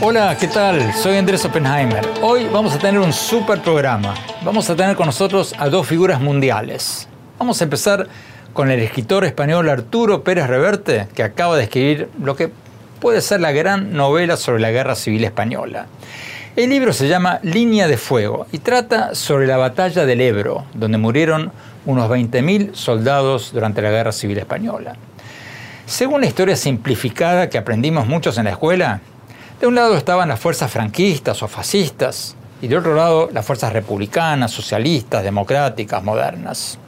Hola, ¿qué tal? Soy Andrés Oppenheimer. Hoy vamos a tener un super programa. Vamos a tener con nosotros a dos figuras mundiales. Vamos a empezar con el escritor español Arturo Pérez Reverte, que acaba de escribir lo que puede ser la gran novela sobre la Guerra Civil Española. El libro se llama Línea de Fuego y trata sobre la batalla del Ebro, donde murieron unos 20.000 soldados durante la Guerra Civil Española. Según la historia simplificada que aprendimos muchos en la escuela, de un lado estaban las fuerzas franquistas o fascistas y de otro lado las fuerzas republicanas, socialistas, democráticas, modernas.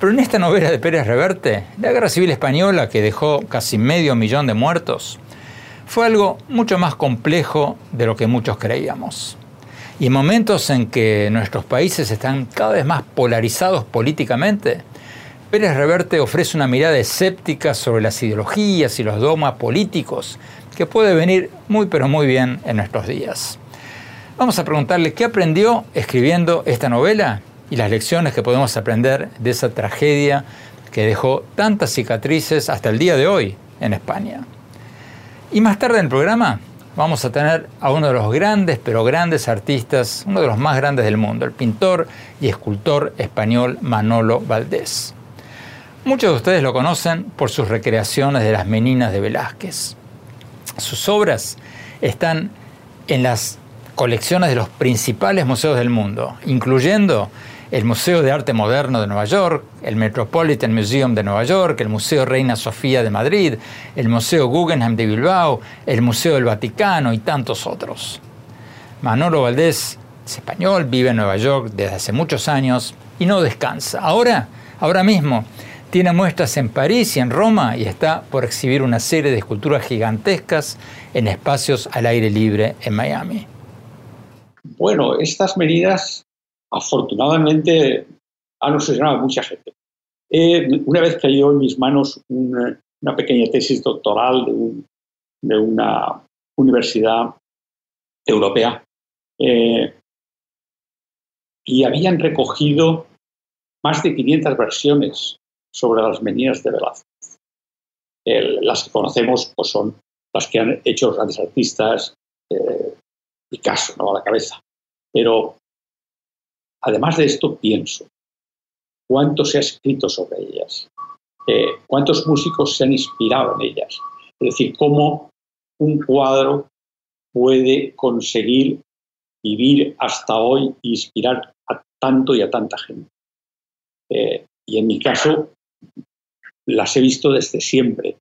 Pero en esta novela de Pérez Reverte, la Guerra Civil Española, que dejó casi medio millón de muertos, fue algo mucho más complejo de lo que muchos creíamos. Y en momentos en que nuestros países están cada vez más polarizados políticamente, Pérez Reverte ofrece una mirada escéptica sobre las ideologías y los dogmas políticos que puede venir muy pero muy bien en nuestros días. Vamos a preguntarle qué aprendió escribiendo esta novela y las lecciones que podemos aprender de esa tragedia que dejó tantas cicatrices hasta el día de hoy en España. Y más tarde en el programa vamos a tener a uno de los grandes, pero grandes artistas, uno de los más grandes del mundo, el pintor y escultor español Manolo Valdés. Muchos de ustedes lo conocen por sus recreaciones de las Meninas de Velázquez. Sus obras están en las colecciones de los principales museos del mundo, incluyendo el Museo de Arte Moderno de Nueva York, el Metropolitan Museum de Nueva York, el Museo Reina Sofía de Madrid, el Museo Guggenheim de Bilbao, el Museo del Vaticano y tantos otros. Manolo Valdés es español, vive en Nueva York desde hace muchos años y no descansa. Ahora, ahora mismo, tiene muestras en París y en Roma y está por exhibir una serie de esculturas gigantescas en espacios al aire libre en Miami. Bueno, estas medidas afortunadamente han obsesionado a mucha gente. una vez cayó en mis manos una, pequeña tesis doctoral de, una universidad europea eh, y habían recogido más de 500 versiones sobre las meninas de Velázquez. las que conocemos pues, son las que han hecho grandes artistas, eh, Picasso, ¿no? a la cabeza. Pero además de esto, pienso, ¿cuánto se ha escrito sobre ellas? Eh, ¿Cuántos músicos se han inspirado en ellas? Es decir, cómo un cuadro puede conseguir vivir hasta hoy e inspirar a tanto y a tanta gente. Eh, y en mi caso, las he visto desde siempre.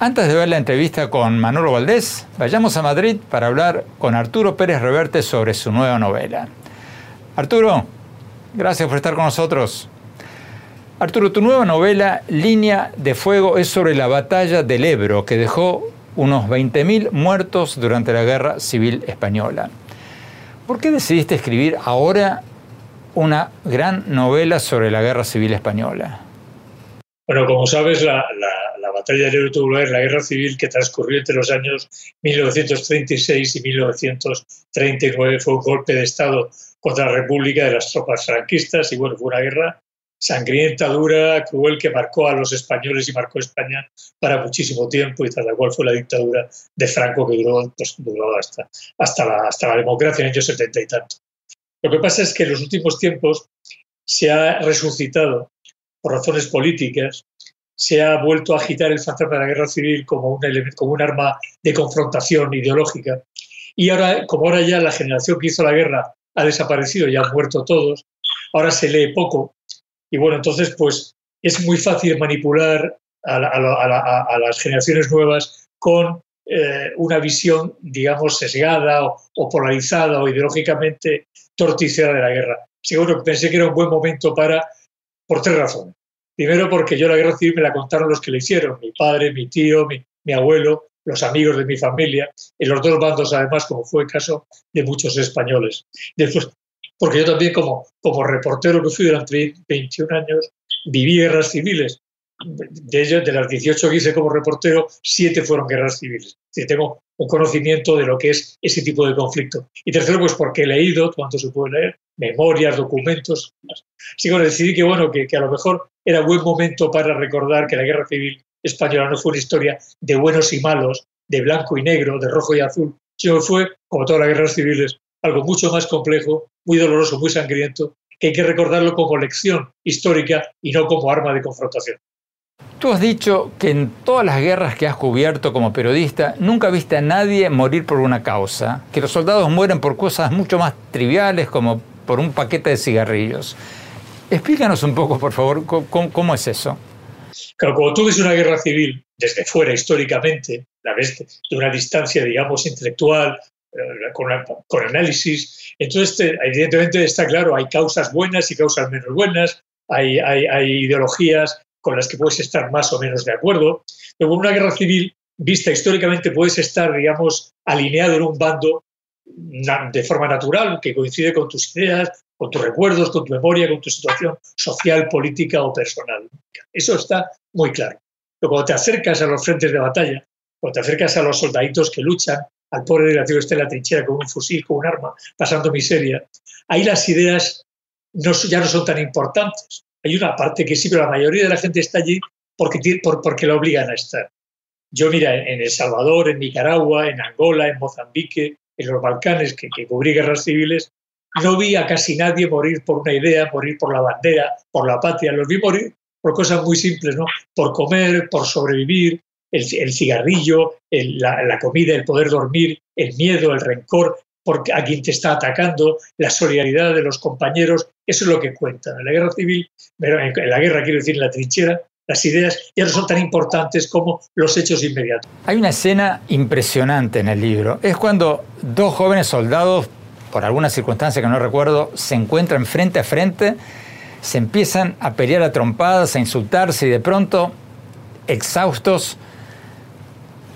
Antes de ver la entrevista con Manolo Valdés, vayamos a Madrid para hablar con Arturo Pérez Reverte sobre su nueva novela. Arturo, gracias por estar con nosotros. Arturo, tu nueva novela, Línea de Fuego, es sobre la batalla del Ebro, que dejó unos 20.000 muertos durante la Guerra Civil Española. ¿Por qué decidiste escribir ahora una gran novela sobre la Guerra Civil Española? Bueno, como sabes, la, batalla del Ebro tuvo lugar en la guerra civil que transcurrió entre los años 1936 y 1939. Fue un golpe de Estado contra la República de las tropas franquistas y bueno, fue una guerra sangrienta, dura, cruel, que marcó a los españoles y marcó a España para muchísimo tiempo y tras la cual fue la dictadura de Franco que duró, pues, hasta, la democracia en el año setenta y tanto. Lo que pasa es que en los últimos tiempos se ha resucitado por razones políticas, se ha vuelto a agitar el fantasma de la guerra civil como un, como un arma de confrontación ideológica. Y ahora, como ahora ya la generación que hizo la guerra ha desaparecido, ya han muerto todos, ahora se lee poco. Y bueno, entonces pues es muy fácil manipular a, las generaciones nuevas con eh, una visión, digamos, sesgada o, polarizada o ideológicamente torticera de la guerra. Seguro pensé que era un buen momento para, por tres razones. Primero, porque yo la guerra civil me la contaron los que la hicieron, mi padre, mi tío, mi abuelo, los amigos de mi familia, en los dos bandos además, como fue el caso de muchos españoles. Después, porque yo también como, como reportero que fui durante 21 años, viví guerras civiles. De ellas, de las 18 que hice como reportero, 7 fueron guerras civiles. Es tengo un conocimiento de lo que es ese tipo de conflicto. Y tercero, pues porque he leído, cuanto se puede leer, memorias, documentos. Así que decidí que, bueno, que a lo mejor era buen momento para recordar que la guerra civil española no fue una historia de buenos y malos, de blanco y negro, de rojo y azul, sino fue, como todas las guerras civiles, algo mucho más complejo, muy doloroso, muy sangriento, que hay que recordarlo como lección histórica y no como arma de confrontación. Tú has dicho que en todas las guerras que has cubierto como periodista nunca viste a nadie morir por una causa, que los soldados mueren por cosas mucho más triviales como por un paquete de cigarrillos. Explícanos un poco, por favor, cómo, es eso. Claro, como tú ves una guerra civil desde fuera históricamente, la ves de una distancia, digamos, intelectual, eh, con, análisis. Entonces, evidentemente está claro, hay causas buenas y causas menos buenas, hay, hay, ideologías con las que puedes estar más o menos de acuerdo. Pero en una guerra civil, vista históricamente, puedes estar, digamos, alineado en un bando de forma natural, que coincide con tus ideas, con tus recuerdos, con tu memoria, con tu situación social, política o personal. Eso está muy claro. Pero cuando te acercas a los frentes de batalla, cuando te acercas a los soldaditos que luchan, al pobre desgraciado que está en la trinchera con un fusil, con un arma, pasando miseria. Ahí las ideas no, ya no son tan importantes. Hay una parte que sí, pero la mayoría de la gente está allí porque, por, porque la obligan a estar. Yo, mira, en El Salvador, en Nicaragua, en Angola, en Mozambique, en los Balcanes, que, que cubrí guerras civiles, no vi a casi nadie morir por una idea, morir por la bandera, por la patria. Los vi morir por cosas muy simples, ¿no? Por comer, por sobrevivir, el, cigarrillo, la, comida, el poder dormir, el miedo, el rencor porque a quien te está atacando, la solidaridad de los compañeros, eso es lo que cuenta. En la guerra civil, en la guerra quiero decir en la trinchera, las ideas ya no son tan importantes como los hechos inmediatos. Hay una escena impresionante en el libro. Es cuando dos jóvenes soldados, por alguna circunstancia que no recuerdo, se encuentran frente a frente, se empiezan a pelear a trompadas, a insultarse y de pronto, exhaustos,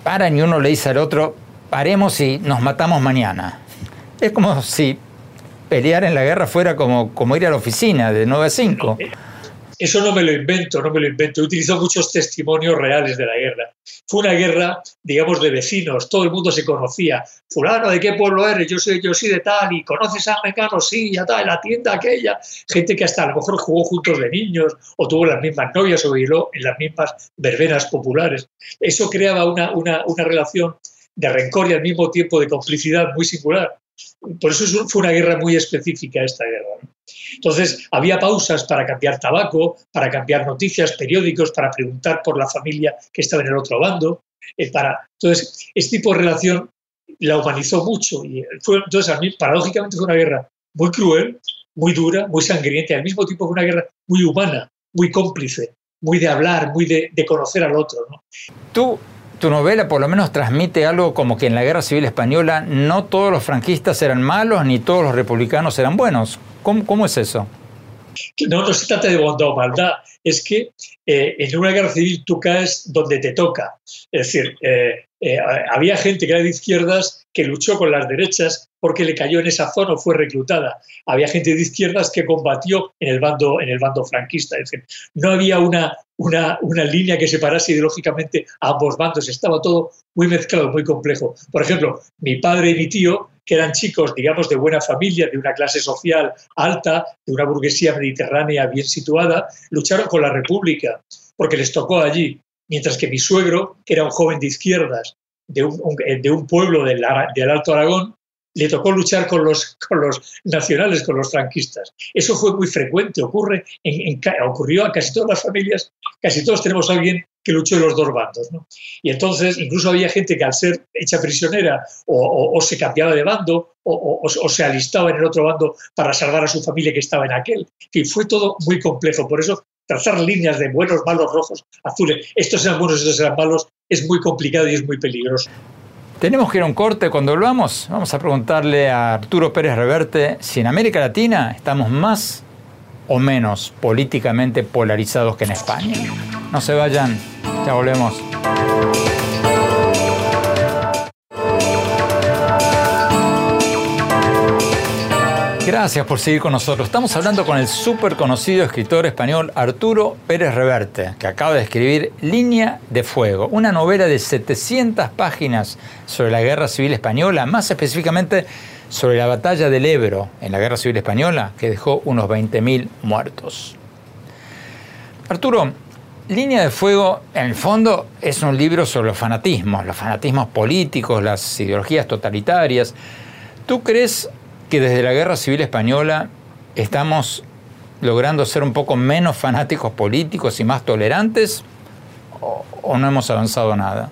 paran y uno le dice al otro, paremos y nos matamos mañana. Es como si pelear en la guerra fuera como, como ir a la oficina de 9 a 5. Eso no me lo invento, no me lo invento. He utilizado muchos testimonios reales de la guerra. Fue una guerra, digamos, de vecinos. Todo el mundo se conocía. Fulano, ¿de qué pueblo eres? Yo soy, yo soy de tal. ¿Y conoces a Mecano? Sí, ya en la tienda aquella. Gente que hasta a lo mejor jugó juntos de niños o tuvo las mismas novias o bailó en las mismas verbenas populares. Eso creaba una, una, una relación de rencor y al mismo tiempo de complicidad muy singular. Por eso fue una guerra muy específica esta guerra. Entonces, había pausas para cambiar tabaco, para cambiar noticias, periódicos, para preguntar por la familia que estaba en el otro bando. Eh, para... Entonces, este tipo de relación la humanizó mucho. Y fue, entonces, a mí, paradójicamente, fue una guerra muy cruel, muy dura, muy sangrienta, y al mismo tiempo fue una guerra muy humana, muy cómplice, muy de hablar, muy de, de conocer al otro. ¿no? Tú tu novela por lo menos transmite algo como que en la Guerra Civil Española no todos los franquistas eran malos ni todos los republicanos eran buenos. ¿Cómo, es eso? No, no se trata de bondad o maldad, es que eh, en una guerra civil tú caes donde te toca. Es decir, eh, eh, había gente que era de izquierdas que luchó con las derechas porque le cayó en esa zona o fue reclutada. Había gente de izquierdas que combatió en el bando, en el bando franquista. Es decir, no había una, una, una línea que separase ideológicamente a ambos bandos. Estaba todo muy mezclado, muy complejo. Por ejemplo, mi padre y mi tío que eran chicos, digamos, de buena familia, de una clase social alta, de una burguesía mediterránea bien situada, lucharon con la República, porque les tocó allí. Mientras que mi suegro, que era un joven de izquierdas, de un, de un pueblo del, del, Alto Aragón, le tocó luchar con los, con los nacionales, con los franquistas. Eso fue muy frecuente, ocurre en, ocurrió a casi todas las familias, casi todos tenemos a alguien que luchó en los dos bandos. Y entonces incluso había gente que al ser hecha prisionera o, se cambiaba de bando o, se alistaba en el otro bando para salvar a su familia que estaba en aquel. Y fue todo muy complejo. Por eso trazar líneas de buenos, malos, rojos, azules, estos eran buenos, estos eran malos, es muy complicado y es muy peligroso. Tenemos que ir a un corte. Cuando volvamos, vamos a preguntarle a Arturo Pérez Reverte si en América Latina estamos más o menos políticamente polarizados que en España. No se vayan, ya volvemos. Gracias por seguir con nosotros. Estamos hablando con el súper conocido escritor español Arturo Pérez Reverte, que acaba de escribir Línea de Fuego, una novela de 700 páginas sobre la Guerra Civil Española, más específicamente sobre la batalla del Ebro en la Guerra Civil Española, que dejó unos 20.000 muertos. Arturo, Línea de Fuego, en el fondo, es un libro sobre los fanatismos, los fanatismos políticos, las ideologías totalitarias. ¿Tú crees que desde la Guerra Civil Española estamos logrando ser un poco menos fanáticos políticos y más tolerantes o, no hemos avanzado nada?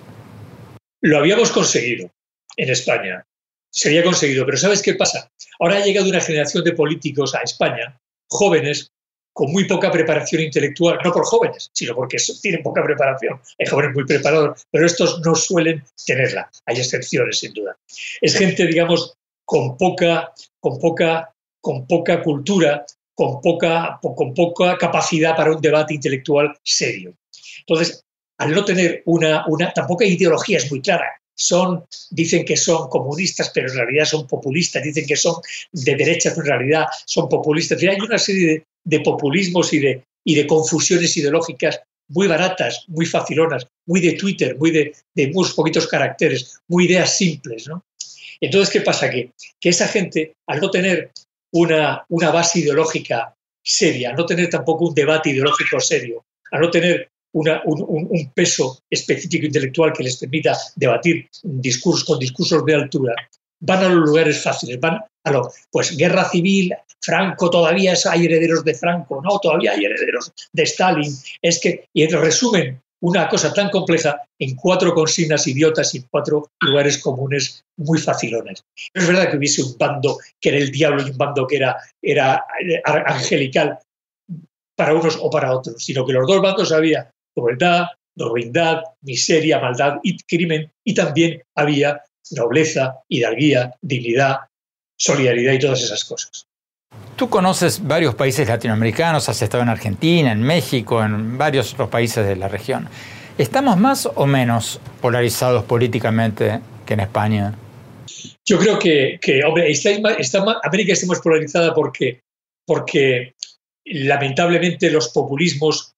Lo habíamos conseguido en España. Se había conseguido, pero ¿sabes qué pasa? Ahora ha llegado una generación de políticos a España, jóvenes, con muy poca preparación intelectual, no por jóvenes, sino porque tienen poca preparación. Hay jóvenes muy preparados, pero estos no suelen tenerla. Hay excepciones, sin duda. Es gente, digamos, con poca, con poca, con poca cultura, con poca, con poca capacidad para un debate intelectual serio. Entonces, al no tener una, una tampoco hay ideologías muy claras. Son, dicen que son comunistas, pero en realidad son populistas, dicen que son de derecha, pero en realidad son populistas. hay una serie de, populismos y de, y de confusiones ideológicas muy baratas, muy facilonas, muy de Twitter, muy de, de unos poquitos caracteres, muy ideas simples. ¿no? Entonces, ¿qué pasa? Que, que esa gente, al no tener una, una base ideológica seria, al no tener tampoco un debate ideológico serio, al no tener un, peso específico intelectual que les permita debatir discursos, con discursos de altura, van a los lugares fáciles, van a lo, pues guerra civil, Franco todavía hay herederos de Franco, no, todavía hay herederos de Stalin, es que, y resumen una cosa tan compleja en cuatro consignas idiotas y cuatro lugares comunes muy facilones. No es verdad que hubiese un bando que era el diablo y un bando que era, era angelical para unos o para otros, sino que los dos bandos había crueldad, ruindad, miseria, maldad y crimen, y también había nobleza, hidalguía, dignidad, solidaridad y todas esas cosas. Tú conoces varios países latinoamericanos, has estado en Argentina, en México, en varios otros países de la región. ¿Estamos más o menos polarizados políticamente que en España? Yo creo que, hombre, América está más polarizada porque, porque lamentablemente los populismos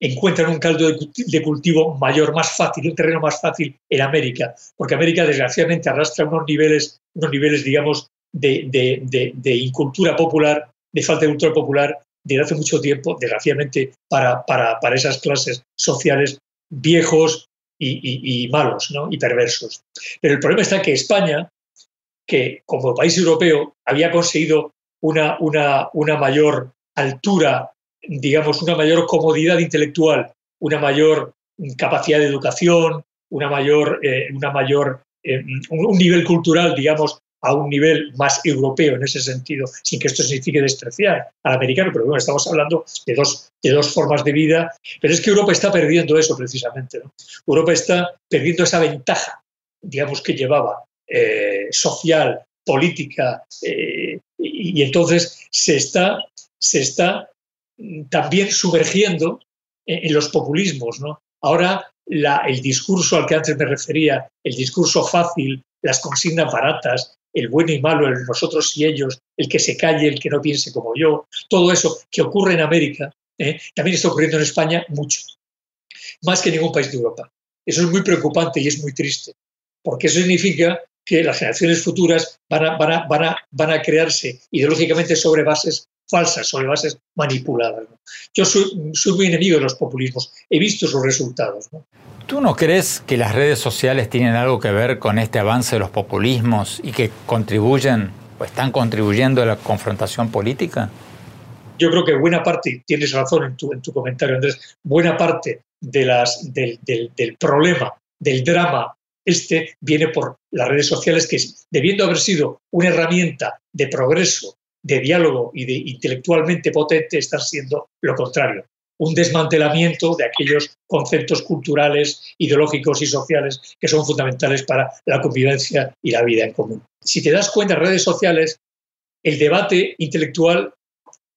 encuentran un caldo de cultivo mayor, más fácil, un terreno más fácil en América, porque América desgraciadamente arrastra unos niveles, unos niveles digamos, de, incultura popular, de falta de cultura popular desde hace mucho tiempo, desgraciadamente, para, para, para esas clases sociales viejos y, malos ¿no? y perversos. Pero el problema está que España, que como país europeo había conseguido una, una, una mayor altura, digamos, una mayor comodidad intelectual, una mayor capacidad de educación, una mayor, eh, una mayor eh, un, nivel cultural, digamos, a un nivel más europeo en ese sentido, sin que esto signifique despreciar al americano, pero bueno, estamos hablando de dos, de dos formas de vida, pero es que Europa está perdiendo eso precisamente. Europa está perdiendo esa ventaja, digamos, que llevaba eh, social, política, eh, y, entonces se está, se está también sumergiendo en, los populismos. ¿no? Ahora el discurso al que antes me refería, el discurso fácil, las consignas baratas, el bueno y malo, el nosotros y ellos, el que se calle, el que no piense como yo, todo eso que ocurre en América, ¿eh? también está ocurriendo en España mucho, más que en ningún país de Europa. Eso es muy preocupante y es muy triste, porque eso significa que las generaciones futuras van a, crearse ideológicamente sobre bases falsas, sobre bases manipuladas. Yo soy, soy, muy enemigo de los populismos, he visto sus resultados. ¿Tú no crees que las redes sociales tienen algo que ver con este avance de los populismos y que contribuyen o están contribuyendo a la confrontación política? Yo creo que buena parte, tienes razón en tu, en tu comentario Andrés, buena parte del problema, del drama este viene por las redes sociales que debiendo haber sido una herramienta de progreso, de diálogo y de intelectualmente potente, están siendo lo contrario un desmantelamiento de aquellos conceptos culturales, ideológicos y sociales que son fundamentales para la convivencia y la vida en común. Si te das cuenta, en redes sociales, el debate intelectual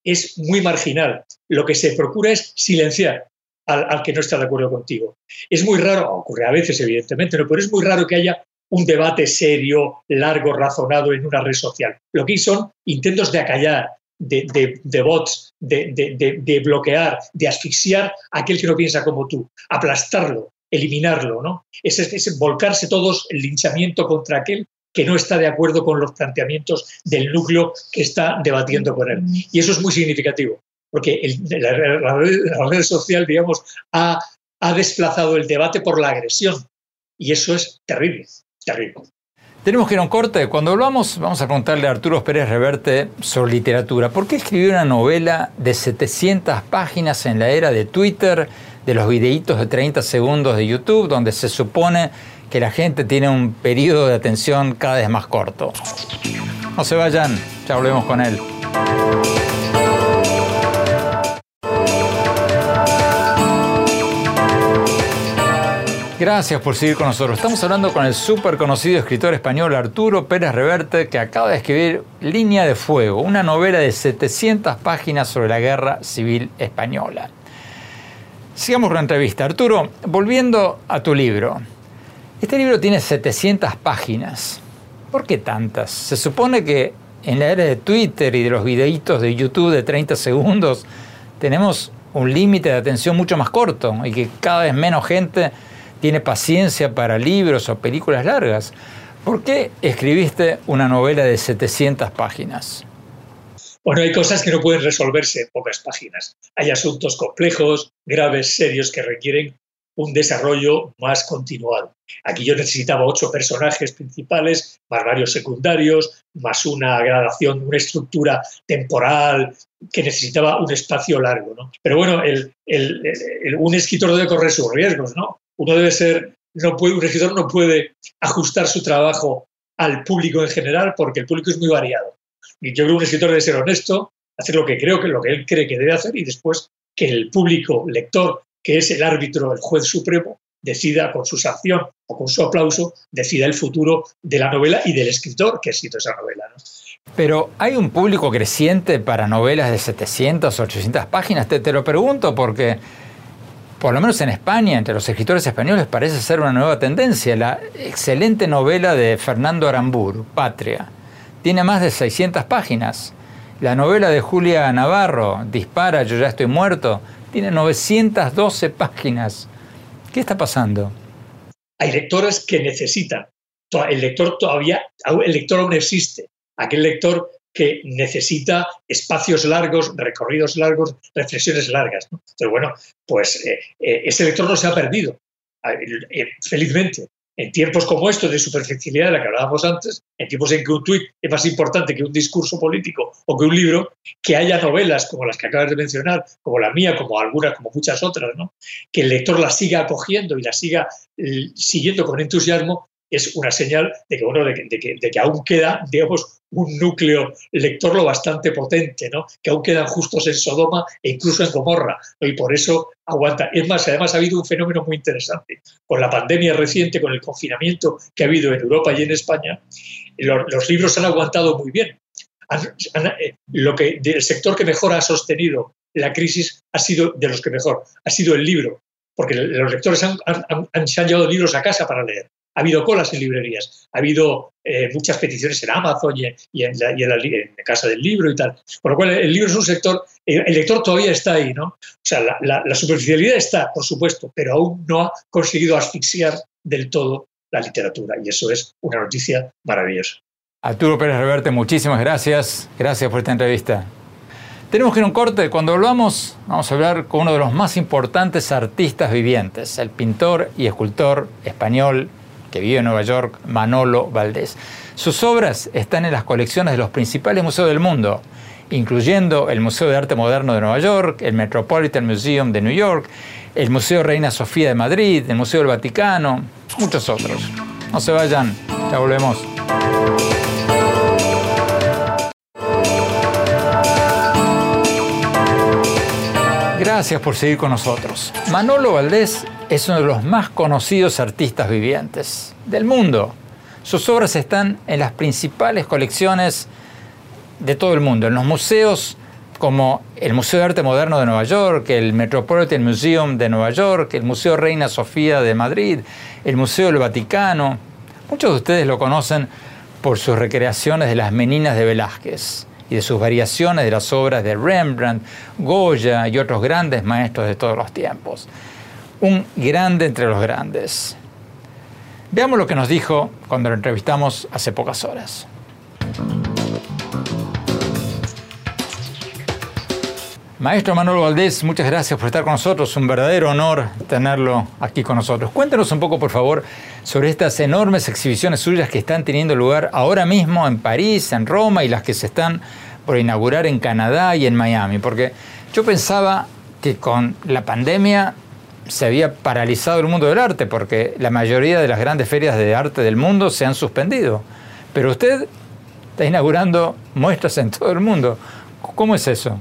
es muy marginal. Lo que se procura es silenciar al, que no está de acuerdo contigo. Es muy raro, ocurre a veces evidentemente, pero es muy raro que haya un debate serio, largo, razonado en una red social. Lo que son intentos de acallar, de, bots, de, bloquear, de asfixiar a aquel que no piensa como tú, aplastarlo, eliminarlo, ¿no? Es, es, volcarse todos el linchamiento contra aquel que no está de acuerdo con los planteamientos del núcleo que está debatiendo con él. Y eso es muy significativo, porque la, red, social, digamos, ha, ha desplazado el debate por la agresión. Y eso es terrible, terrible. Tenemos que ir a un corte. Cuando volvamos, vamos a preguntarle a Arturo Pérez Reverte sobre literatura. ¿Por qué escribió una novela de 700 páginas en la era de Twitter, de los videitos de 30 segundos de YouTube, donde se supone que la gente tiene un periodo de atención cada vez más corto? No se vayan, ya volvemos con él. Gracias por seguir con nosotros. Estamos hablando con el súper conocido escritor español Arturo Pérez Reverte, que acaba de escribir Línea de Fuego, una novela de 700 páginas sobre la guerra civil española. Sigamos con la entrevista. Arturo, volviendo a tu libro. Este libro tiene 700 páginas. ¿Por qué tantas? Se supone que en la era de Twitter y de los videitos de YouTube de 30 segundos tenemos un límite de atención mucho más corto y que cada vez menos gente tiene paciencia para libros o películas largas. ¿Por qué escribiste una novela de 700 páginas? Bueno, hay cosas que no pueden resolverse en pocas páginas. Hay asuntos complejos, graves, serios, que requieren un desarrollo más continuado. Aquí yo necesitaba ocho personajes principales, más varios secundarios, más una gradación, una estructura temporal que necesitaba un espacio largo. ¿no? Pero bueno, un escritor debe correr sus riesgos. ¿no? Uno debe ser, no puede, un escritor no puede ajustar su trabajo al público en general porque el público es muy variado. Y yo creo que un escritor debe ser honesto, hacer lo que creo que lo que él cree que debe hacer y después que el público lector que es el árbitro, el juez supremo, decida con su sanción o con su aplauso, decida el futuro de la novela y del escritor que ha escrito esa novela. Pero hay un público creciente para novelas de 700, 800 páginas. Te, te, lo pregunto porque, por lo menos en España, entre los escritores españoles parece ser una nueva tendencia. La excelente novela de Fernando Arambur, Patria, tiene más de 600 páginas. La novela de Julia Navarro, Dispara, yo ya estoy muerto, tiene 912 páginas. ¿Qué está pasando? Hay lectores que necesitan. El lector todavía, el lector aún existe. Aquel lector que necesita espacios largos, recorridos largos, reflexiones largas. Pero bueno, pues eh, eh, ese lector no se ha perdido, eh, felizmente en tiempos como estos de superficialidad de la que hablábamos antes, en tiempos en que un tuit es más importante que un discurso político o que un libro, que haya novelas como las que acabas de mencionar, como la mía, como algunas, como muchas otras, ¿no? que el lector las siga acogiendo y las siga eh, siguiendo con entusiasmo, es una señal de que, bueno, de que, de que, aún queda, digamos, un núcleo lector lo bastante potente, ¿no? que aún quedan justos en Sodoma e incluso en Gomorra, y por eso aguanta. Es más, además ha habido un fenómeno muy interesante. Con la pandemia reciente, con el confinamiento que ha habido en Europa y en España, los, libros han aguantado muy bien. Eh, lo que, el sector que mejor ha sostenido la crisis ha sido de los que mejor, ha sido el libro, porque los lectores se han llevado libros a casa para leer ha habido colas en librerías, ha habido eh, muchas peticiones en Amazon y, en, la, casa del libro y tal. Por lo cual, el libro es un sector, el, lector todavía está ahí, ¿no? O sea, la, superficialidad está, por supuesto, pero aún no ha conseguido asfixiar del todo la literatura y eso es una noticia maravillosa. Arturo Pérez Reverte, muchísimas gracias. Gracias por esta entrevista. Tenemos que ir a un corte. Cuando volvamos, vamos a hablar con uno de los más importantes artistas vivientes, el pintor y escultor español que vive en Nueva York, Manolo Valdés. Sus obras están en las colecciones de los principales museos del mundo, incluyendo el Museo de Arte Moderno de Nueva York, el Metropolitan Museum de New York, el Museo Reina Sofía de Madrid, el Museo del Vaticano, muchos otros. No se vayan, ya volvemos. Gracias por seguir con nosotros. Manolo Valdés es uno de los más conocidos artistas vivientes del mundo. Sus obras están en las principales colecciones de todo el mundo, en los museos como el Museo de Arte Moderno de Nueva York, el Metropolitan Museum de Nueva York, el Museo Reina Sofía de Madrid, el Museo del Vaticano. Muchos de ustedes lo conocen por sus recreaciones de las Meninas de Velázquez y de sus variaciones de las obras de Rembrandt, Goya y otros grandes maestros de todos los tiempos. Un grande entre los grandes. Veamos lo que nos dijo cuando lo entrevistamos hace pocas horas. Maestro Manuel Valdés, muchas gracias por estar con nosotros. Un verdadero honor tenerlo aquí con nosotros. Cuéntenos un poco, por favor, sobre estas enormes exhibiciones suyas que están teniendo lugar ahora mismo en París, en Roma y las que se están por inaugurar en Canadá y en Miami. Porque yo pensaba que con la pandemia se había paralizado el mundo del arte, porque la mayoría de las grandes ferias de arte del mundo se han suspendido. Pero usted está inaugurando muestras en todo el mundo. ¿Cómo es eso?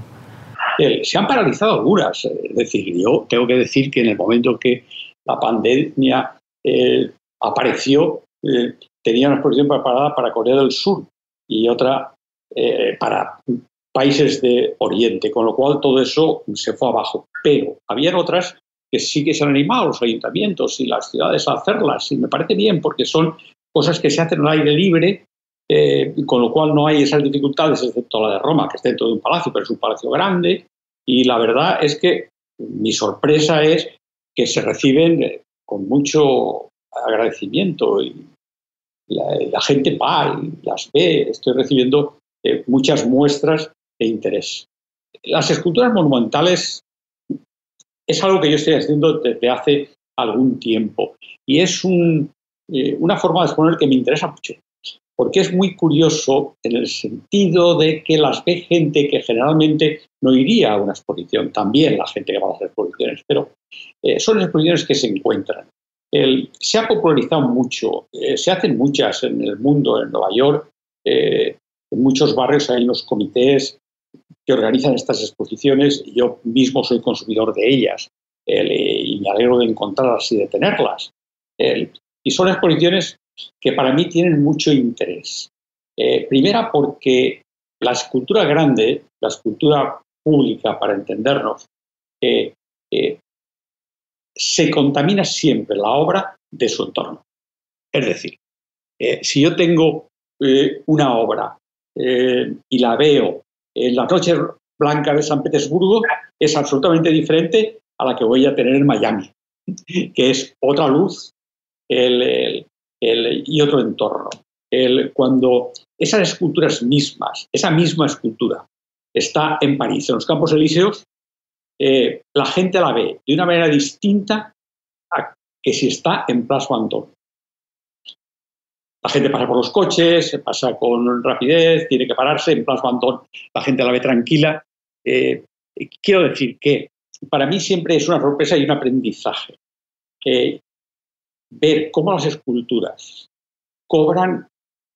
Eh, se han paralizado algunas. Es decir, yo tengo que decir que en el momento que la pandemia eh, apareció, eh, tenía una exposición preparada para Corea del Sur y otra eh, para países de Oriente, con lo cual todo eso se fue abajo. Pero había otras que sí que se han animado los ayuntamientos y las ciudades a hacerlas, y me parece bien porque son cosas que se hacen al aire libre, eh, con lo cual no hay esas dificultades, excepto la de Roma, que está dentro de un palacio, pero es un palacio grande, y la verdad es que mi sorpresa es que se reciben con mucho agradecimiento y la, gente va y las ve. Estoy recibiendo eh, muchas muestras de interés. Las esculturas monumentales es algo que yo estoy haciendo desde hace algún tiempo y es eh, una forma de exponer que me interesa mucho porque es muy curioso en el sentido de que las ve gente que generalmente no iría a una exposición, también la gente que va a hacer exposiciones, pero eh, son exposiciones que se encuentran se ha popularizado mucho, eh, se hacen muchas en el mundo, en Nueva York, eh, en muchos barrios hay unos comités que organizan estas exposiciones, yo mismo soy consumidor de ellas y me alegro de encontrarlas y de tenerlas. y son exposiciones que para mí tienen mucho interés. Eh, primera porque la escultura grande, la escultura pública, para entendernos, se contamina siempre la obra de su entorno. Es decir, eh, si yo tengo eh, una obra eh, y la veo en la noche blanca de San Petersburgo, es absolutamente diferente a la que voy a tener en Miami, que es otra luz y otro entorno. cuando esas esculturas mismas, esa misma escultura, está en París, en los Campos Elíseos, eh, la gente la ve de una manera distinta a que si está en Plaza Antón. La gente pasa por los coches, se pasa con rapidez, tiene que pararse en Plaza Antón, la gente la ve tranquila. Eh, quiero decir que para mí siempre es una sorpresa y un aprendizaje ver cómo las esculturas cobran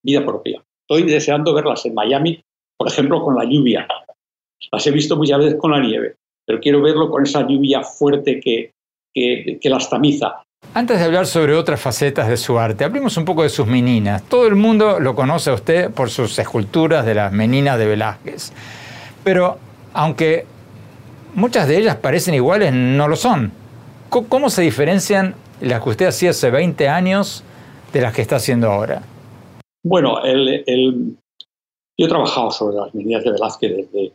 vida propia. Estoy deseando verlas en Miami, por ejemplo, con la lluvia. Las he visto muchas veces con la nieve pero quiero verlo con esa lluvia fuerte que, que, las tamiza. Antes de hablar sobre otras facetas de su arte, hablemos un poco de sus meninas. Todo el mundo lo conoce a usted por sus esculturas de las meninas de Velázquez. Pero aunque muchas de ellas parecen iguales, no lo son. ¿Cómo se diferencian las que usted hacía hace 20 años de las que está haciendo ahora? Bueno, el, yo he trabajado sobre las meninas de Velázquez desde,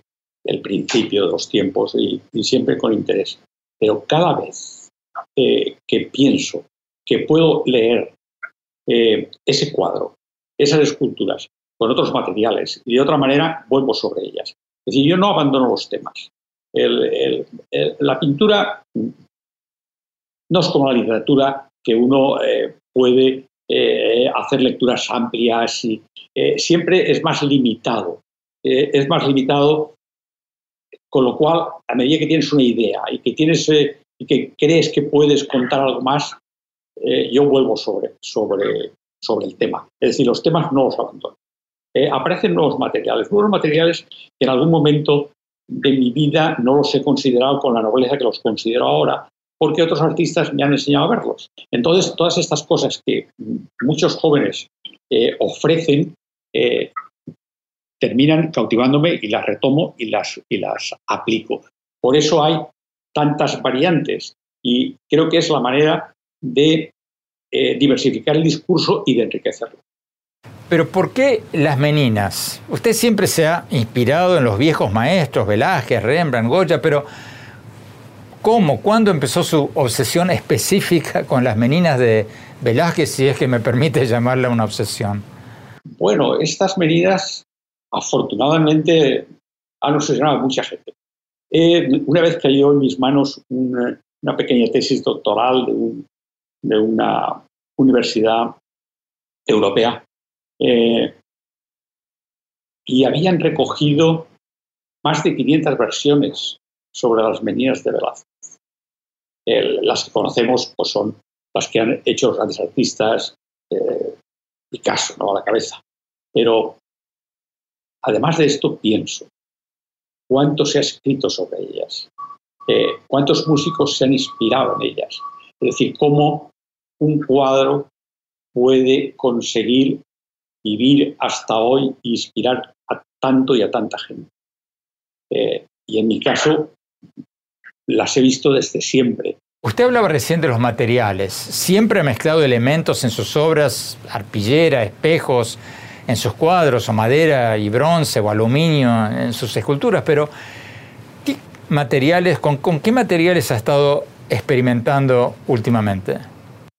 el principio de los tiempos y, siempre con interés. Pero cada vez eh, que pienso que puedo leer eh, ese cuadro, esas esculturas, con otros materiales y de otra manera vuelvo sobre ellas. Es decir, yo no abandono los temas. la pintura no es como la literatura que uno eh, puede hacer lecturas amplias y siempre es más limitado. es más limitado, con lo cual, a medida que tienes una idea y que, tienes, y que crees que puedes contar algo más, yo vuelvo sobre, sobre, sobre el tema. Es decir, los temas no los abandono. aparecen nuevos materiales, nuevos materiales que en algún momento de mi vida no los he considerado con la nobleza que los considero ahora, porque otros artistas me han enseñado a verlos. Entonces, todas estas cosas que muchos jóvenes eh, ofrecen eh, terminan cautivándome y las retomo y las, y las aplico. Por eso hay tantas variantes y creo que es la manera de eh, diversificar el discurso y de enriquecerlo. Pero ¿por qué las meninas? Usted siempre se ha inspirado en los viejos maestros, Velázquez, Rembrandt, Goya, pero ¿Cómo? ¿Cuándo empezó su obsesión específica con las meninas de Velázquez, si es que me permite llamarla una obsesión? Bueno, estas meninas afortunadamente han obsesionado a mucha gente. Eh, una vez cayó en mis manos una, pequeña tesis doctoral de, una universidad europea eh, y habían recogido más de 500 versiones sobre las meninas de Velázquez las que conocemos pues son las que han hecho los grandes artistas, eh, Picasso, ¿no? a la cabeza. Pero además de esto, pienso, ¿cuánto se ha escrito sobre ellas? Eh, ¿Cuántos músicos se han inspirado en ellas? Es decir, cómo un cuadro puede conseguir vivir hasta hoy e inspirar a tanto y a tanta gente. Eh, y en mi caso, las he visto desde siempre. Usted hablaba recién de los materiales. Siempre ha mezclado elementos en sus obras, arpillera, espejos, en sus cuadros, o madera y bronce, o aluminio en sus esculturas, pero ¿qué materiales, con, qué materiales ha estado experimentando últimamente?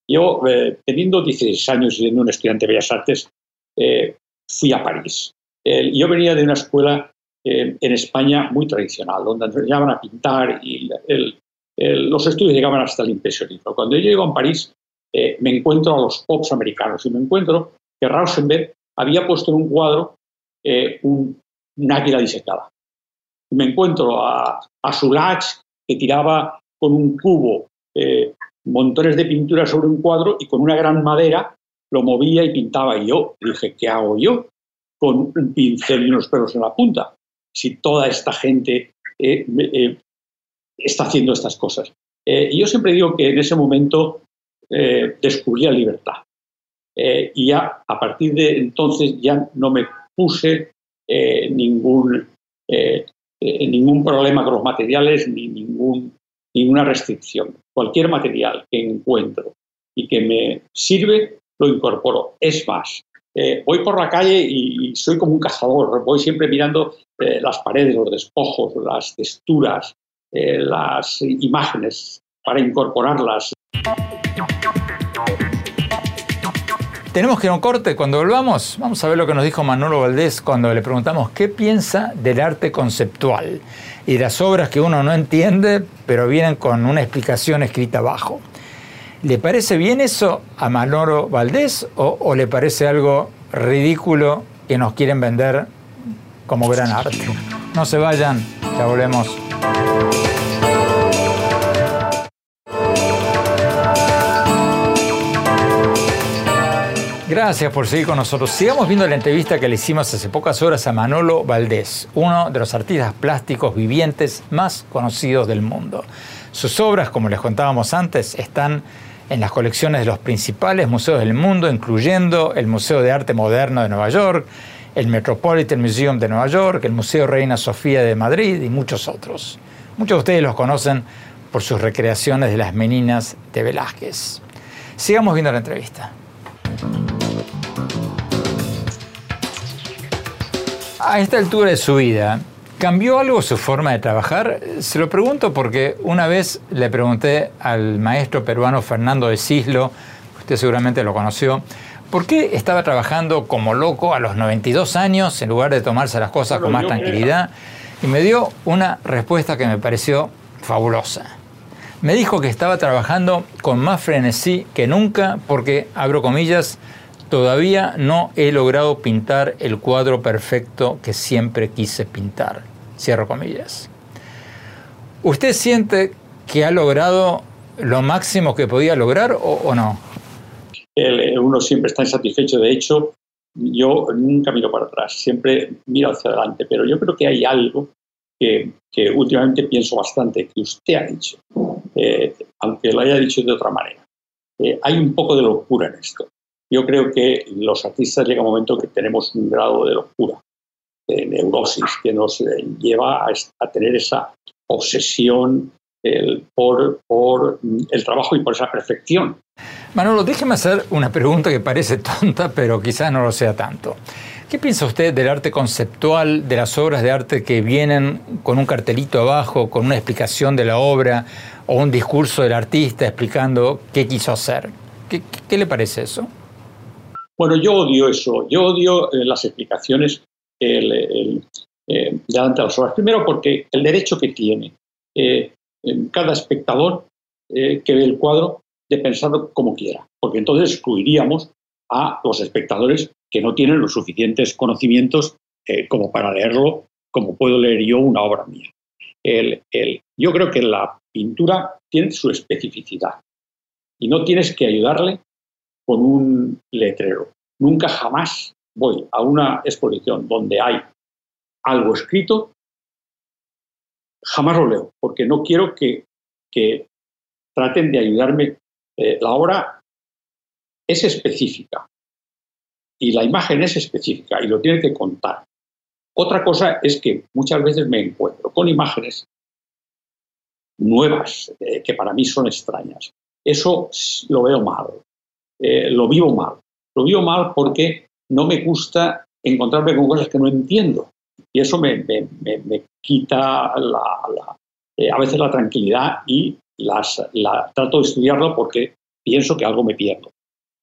Yo, eh, teniendo 16 años y siendo un estudiante de Bellas Artes, eh, fui a París. yo venía de una escuela eh, en España muy tradicional, donde enseñaban a pintar y los estudios llegaban hasta el impresionismo. Cuando yo llego a París, eh, me encuentro a los pops americanos y me encuentro que Rauschenberg había puesto en un cuadro eh, un, águila disecada. Y me encuentro a, a que tiraba con un cubo montones de pintura sobre un cuadro y con una gran madera lo movía y pintaba. Y yo dije, ¿qué hago yo con un pincel y unos pelos en la punta? si toda esta gente eh, eh, está haciendo estas cosas. Eh, y yo siempre digo que en ese momento descubrí la libertad. Y ya a partir de entonces ya no me puse ningún, ningún problema con los materiales ni ningún, ninguna restricción. Cualquier material que encuentro y que me sirve, lo incorporo. Es más, eh, voy por la calle y, soy como un cazador, voy siempre mirando eh, las paredes, los despojos, las texturas, eh, las imágenes para incorporarlas. Tenemos que ir un corte. Cuando volvamos, vamos a ver lo que nos dijo Manolo Valdés cuando le preguntamos qué piensa del arte conceptual y las obras que uno no entiende, pero vienen con una explicación escrita abajo. ¿Le parece bien eso a Manolo Valdés o, le parece algo ridículo que nos quieren vender como gran arte? No se vayan, ya volvemos. Gracias por seguir con nosotros. Sigamos viendo la entrevista que le hicimos hace pocas horas a Manolo Valdés, uno de los artistas plásticos vivientes más conocidos del mundo. Sus obras, como les contábamos antes, están en las colecciones de los principales museos del mundo, incluyendo el Museo de Arte Moderno de Nueva York, el Metropolitan Museum de Nueva York, el Museo Reina Sofía de Madrid y muchos otros. Muchos de ustedes los conocen por sus recreaciones de las meninas de Velázquez. Sigamos viendo la entrevista. A esta altura de su vida, ¿Cambió algo su forma de trabajar? Se lo pregunto porque una vez le pregunté al maestro peruano Fernando de Cislo, usted seguramente lo conoció, ¿por qué estaba trabajando como loco a los 92 años en lugar de tomarse las cosas con más tranquilidad? y me dio una respuesta que me pareció fabulosa. Me dijo que estaba trabajando con más frenesí que nunca porque, abro comillas, todavía no he logrado pintar el cuadro perfecto que siempre quise pintar. Cierro comillas. ¿Usted siente que ha logrado lo máximo que podía lograr o, no? uno siempre está insatisfecho. De hecho, yo nunca miro para atrás, siempre miro hacia adelante. Pero yo creo que hay algo que, últimamente pienso bastante, que usted ha dicho, eh, aunque lo haya dicho de otra manera. Eh, hay un poco de locura en esto. Yo creo que los artistas llega un momento que tenemos un grado de locura, de neurosis, que nos eh, lleva a, tener esa obsesión por, por, el trabajo y por esa perfección. Manolo, déjeme hacer una pregunta que parece tonta, pero quizás no lo sea tanto. ¿Qué piensa usted del arte conceptual, de las obras de arte que vienen con un cartelito abajo, con una explicación de la obra o un discurso del artista explicando qué quiso hacer? ¿Qué, le parece eso? Bueno, yo odio eso. Yo odio eh, las explicaciones el, el, eh, delante de las obras. Primero porque el derecho que tiene eh, cada espectador que ve el cuadro de pensarlo como quiera, porque entonces excluiríamos a los espectadores que no tienen los suficientes conocimientos como para leerlo como puedo leer yo una obra mía. Yo creo que la pintura tiene su especificidad y no tienes que ayudarle con un letrero. Nunca jamás voy a una exposición donde hay algo escrito, jamás lo leo, porque no quiero que, traten de ayudarme. Eh, la obra es específica, y la imagen es específica y lo tiene que contar. Otra cosa es que muchas veces me encuentro con imágenes nuevas eh, que para mí son extrañas. Eso lo veo mal, eh, lo vivo mal. Lo vivo mal porque no me gusta encontrarme con cosas que no entiendo. Y eso me, quita eh, a veces la tranquilidad y las, la, trato de estudiarlo porque pienso que algo me pierdo.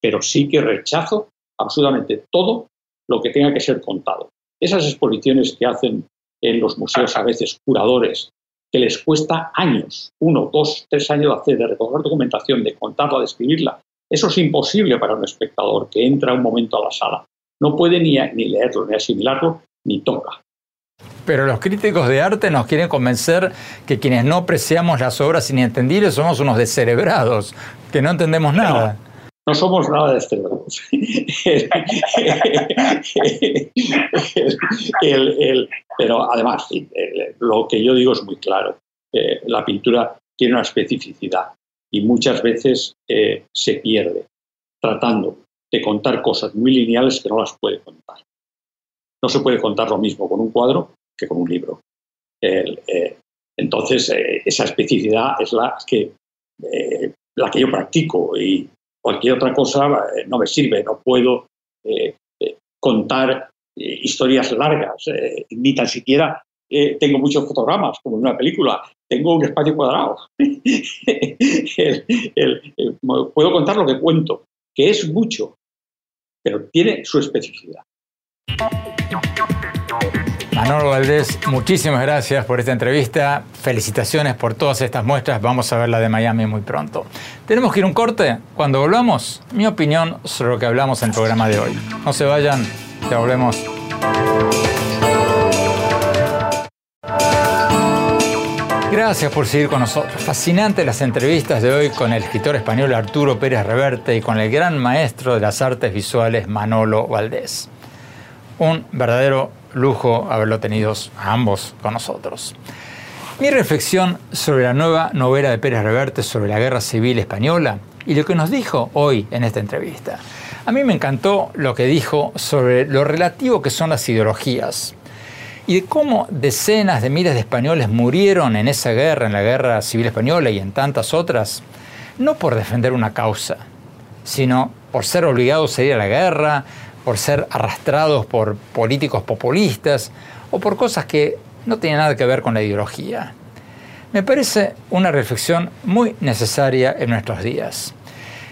Pero sí que rechazo absolutamente todo lo que tenga que ser contado. Esas exposiciones que hacen en los museos a veces curadores, que les cuesta años, uno, dos, tres años de hacer, de recoger documentación, de contarla, de escribirla, eso es imposible para un espectador que entra un momento a la sala. No puede ni, ni leerlo, ni asimilarlo, ni toca. Pero los críticos de arte nos quieren convencer que quienes no apreciamos las obras inentendibles somos unos descerebrados, que no entendemos nada. No somos nada de el, pero además, lo que yo digo es muy claro. Eh, la pintura tiene una especificidad y muchas veces eh, se pierde tratando de contar cosas muy lineales que no las puede contar. No se puede contar lo mismo con un cuadro que con un libro. Eh, entonces, esa especificidad es la que, la que yo practico y, Cualquier otra cosa eh, no me sirve, no puedo eh, eh, contar historias largas, ni tan siquiera tengo muchos fotogramas, como en una película, tengo un espacio cuadrado. puedo contar lo que cuento, que es mucho, pero tiene su especificidad. Manolo Valdés, muchísimas gracias por esta entrevista. Felicitaciones por todas estas muestras. Vamos a ver la de Miami muy pronto. Tenemos que ir un corte. Cuando volvamos, mi opinión sobre lo que hablamos en el programa de hoy. No se vayan, ya volvemos. Gracias por seguir con nosotros. Fascinante las entrevistas de hoy con el escritor español Arturo Pérez Reverte y con el gran maestro de las artes visuales Manolo Valdés. Un verdadero lujo haberlo tenido a ambos con nosotros. Mi reflexión sobre la nueva novela de Pérez Reverte sobre la guerra civil española y lo que nos dijo hoy en esta entrevista. A mí me encantó lo que dijo sobre lo relativo que son las ideologías y de cómo decenas de miles de españoles murieron en esa guerra, en la guerra civil española y en tantas otras, no por defender una causa, sino por ser obligados a ir a la guerra, por ser arrastrados por políticos populistas o por cosas que no tienen nada que ver con la ideología. Me parece una reflexión muy necesaria en nuestros días.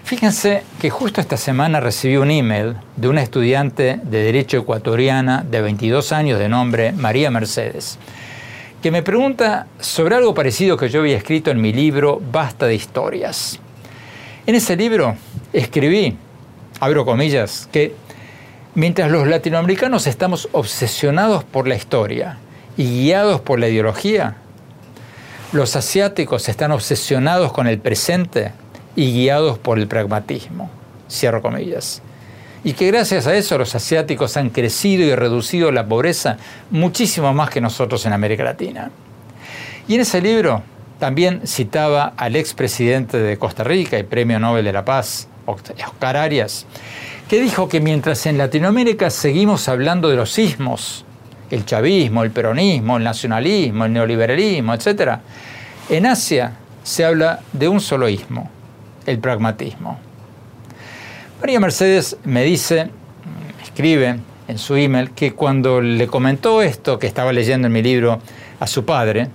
Fíjense que justo esta semana recibí un email de una estudiante de Derecho ecuatoriana de 22 años de nombre María Mercedes. que me pregunta sobre algo parecido que yo había escrito en mi libro Basta de Historias. En ese libro escribí, abro comillas, que mientras los latinoamericanos estamos obsesionados por la historia y guiados por la ideología, los asiáticos están obsesionados con el presente y guiados por el pragmatismo. Cierro comillas. Y que gracias a eso los asiáticos han crecido y reducido la pobreza muchísimo más que nosotros en América Latina. Y en ese libro también citaba al expresidente de Costa Rica y Premio Nobel de la Paz, Oscar Arias, que dijo que mientras en Latinoamérica seguimos hablando de los sismos, el chavismo, el peronismo, el nacionalismo, el neoliberalismo, etc. En Asia se habla de un solo ismo, el pragmatismo. María Mercedes me dice, escribe en su email, que cuando le comentó esto que estaba leyendo en mi libro a su padre,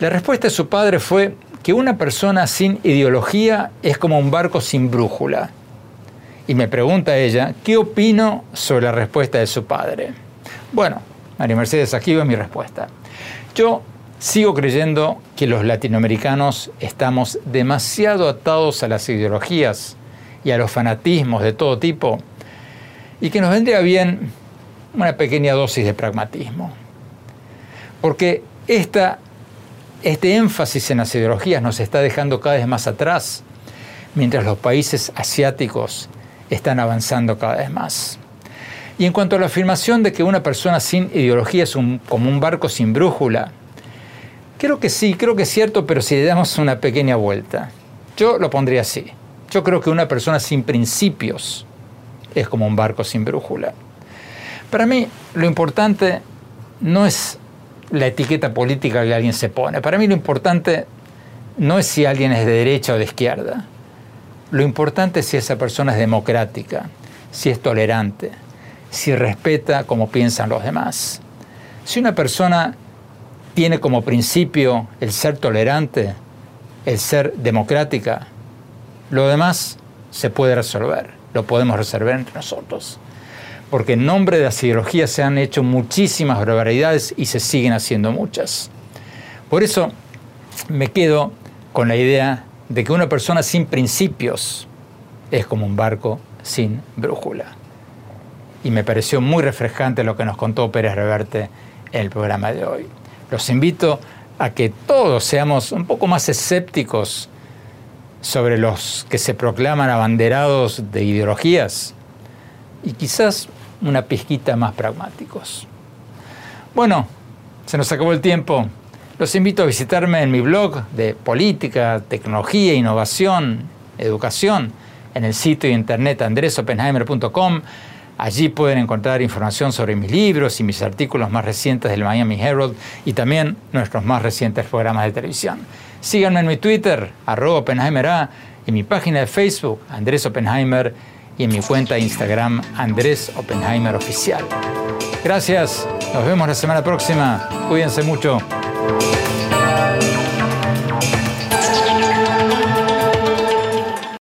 la respuesta de su padre fue que una persona sin ideología es como un barco sin brújula. Y me pregunta ella, ¿qué opino sobre la respuesta de su padre? Bueno, María Mercedes, aquí va mi respuesta. Yo sigo creyendo que los latinoamericanos estamos demasiado atados a las ideologías y a los fanatismos de todo tipo y que nos vendría bien una pequeña dosis de pragmatismo. Porque este énfasis en las ideologías nos está dejando cada vez más atrás, mientras los países asiáticos están avanzando cada vez más. Y en cuanto a la afirmación de que una persona sin ideología es como un barco sin brújula, creo que sí, creo que es cierto, pero si le damos una pequeña vuelta, yo lo pondría así. Yo creo que una persona sin principios es como un barco sin brújula. Para mí, lo importante no es la etiqueta política que alguien se pone. Para mí lo importante no es si alguien es de derecha o de izquierda. Lo importante es si esa persona es democrática, si es tolerante, si respeta como piensan los demás. Si una persona tiene como principio el ser tolerante, el ser democrática, lo demás se puede resolver, lo podemos resolver entre nosotros. Porque en nombre de las ideologías se han hecho muchísimas barbaridades y se siguen haciendo muchas. Por eso me quedo con la idea de que una persona sin principios es como un barco sin brújula y me pareció muy refrescante lo que nos contó Pérez Reverte en el programa de hoy. Los invito a que todos seamos un poco más escépticos sobre los que se proclaman abanderados de ideologías y quizás una pizquita más pragmáticos. Bueno, se nos acabó el tiempo. Los invito a visitarme en mi blog de política, tecnología, innovación, educación, en el sitio de internet andresopenheimer.com Allí pueden encontrar información sobre mis libros y mis artículos más recientes del Miami Herald y también nuestros más recientes programas de televisión. Síganme en mi Twitter, arroba Oppenheimer en mi página de Facebook, Andrés Oppenheimer, y en mi cuenta de Instagram, Andrés Oppenheimer Oficial. Gracias, nos vemos la semana próxima. Cuídense mucho. Thank you.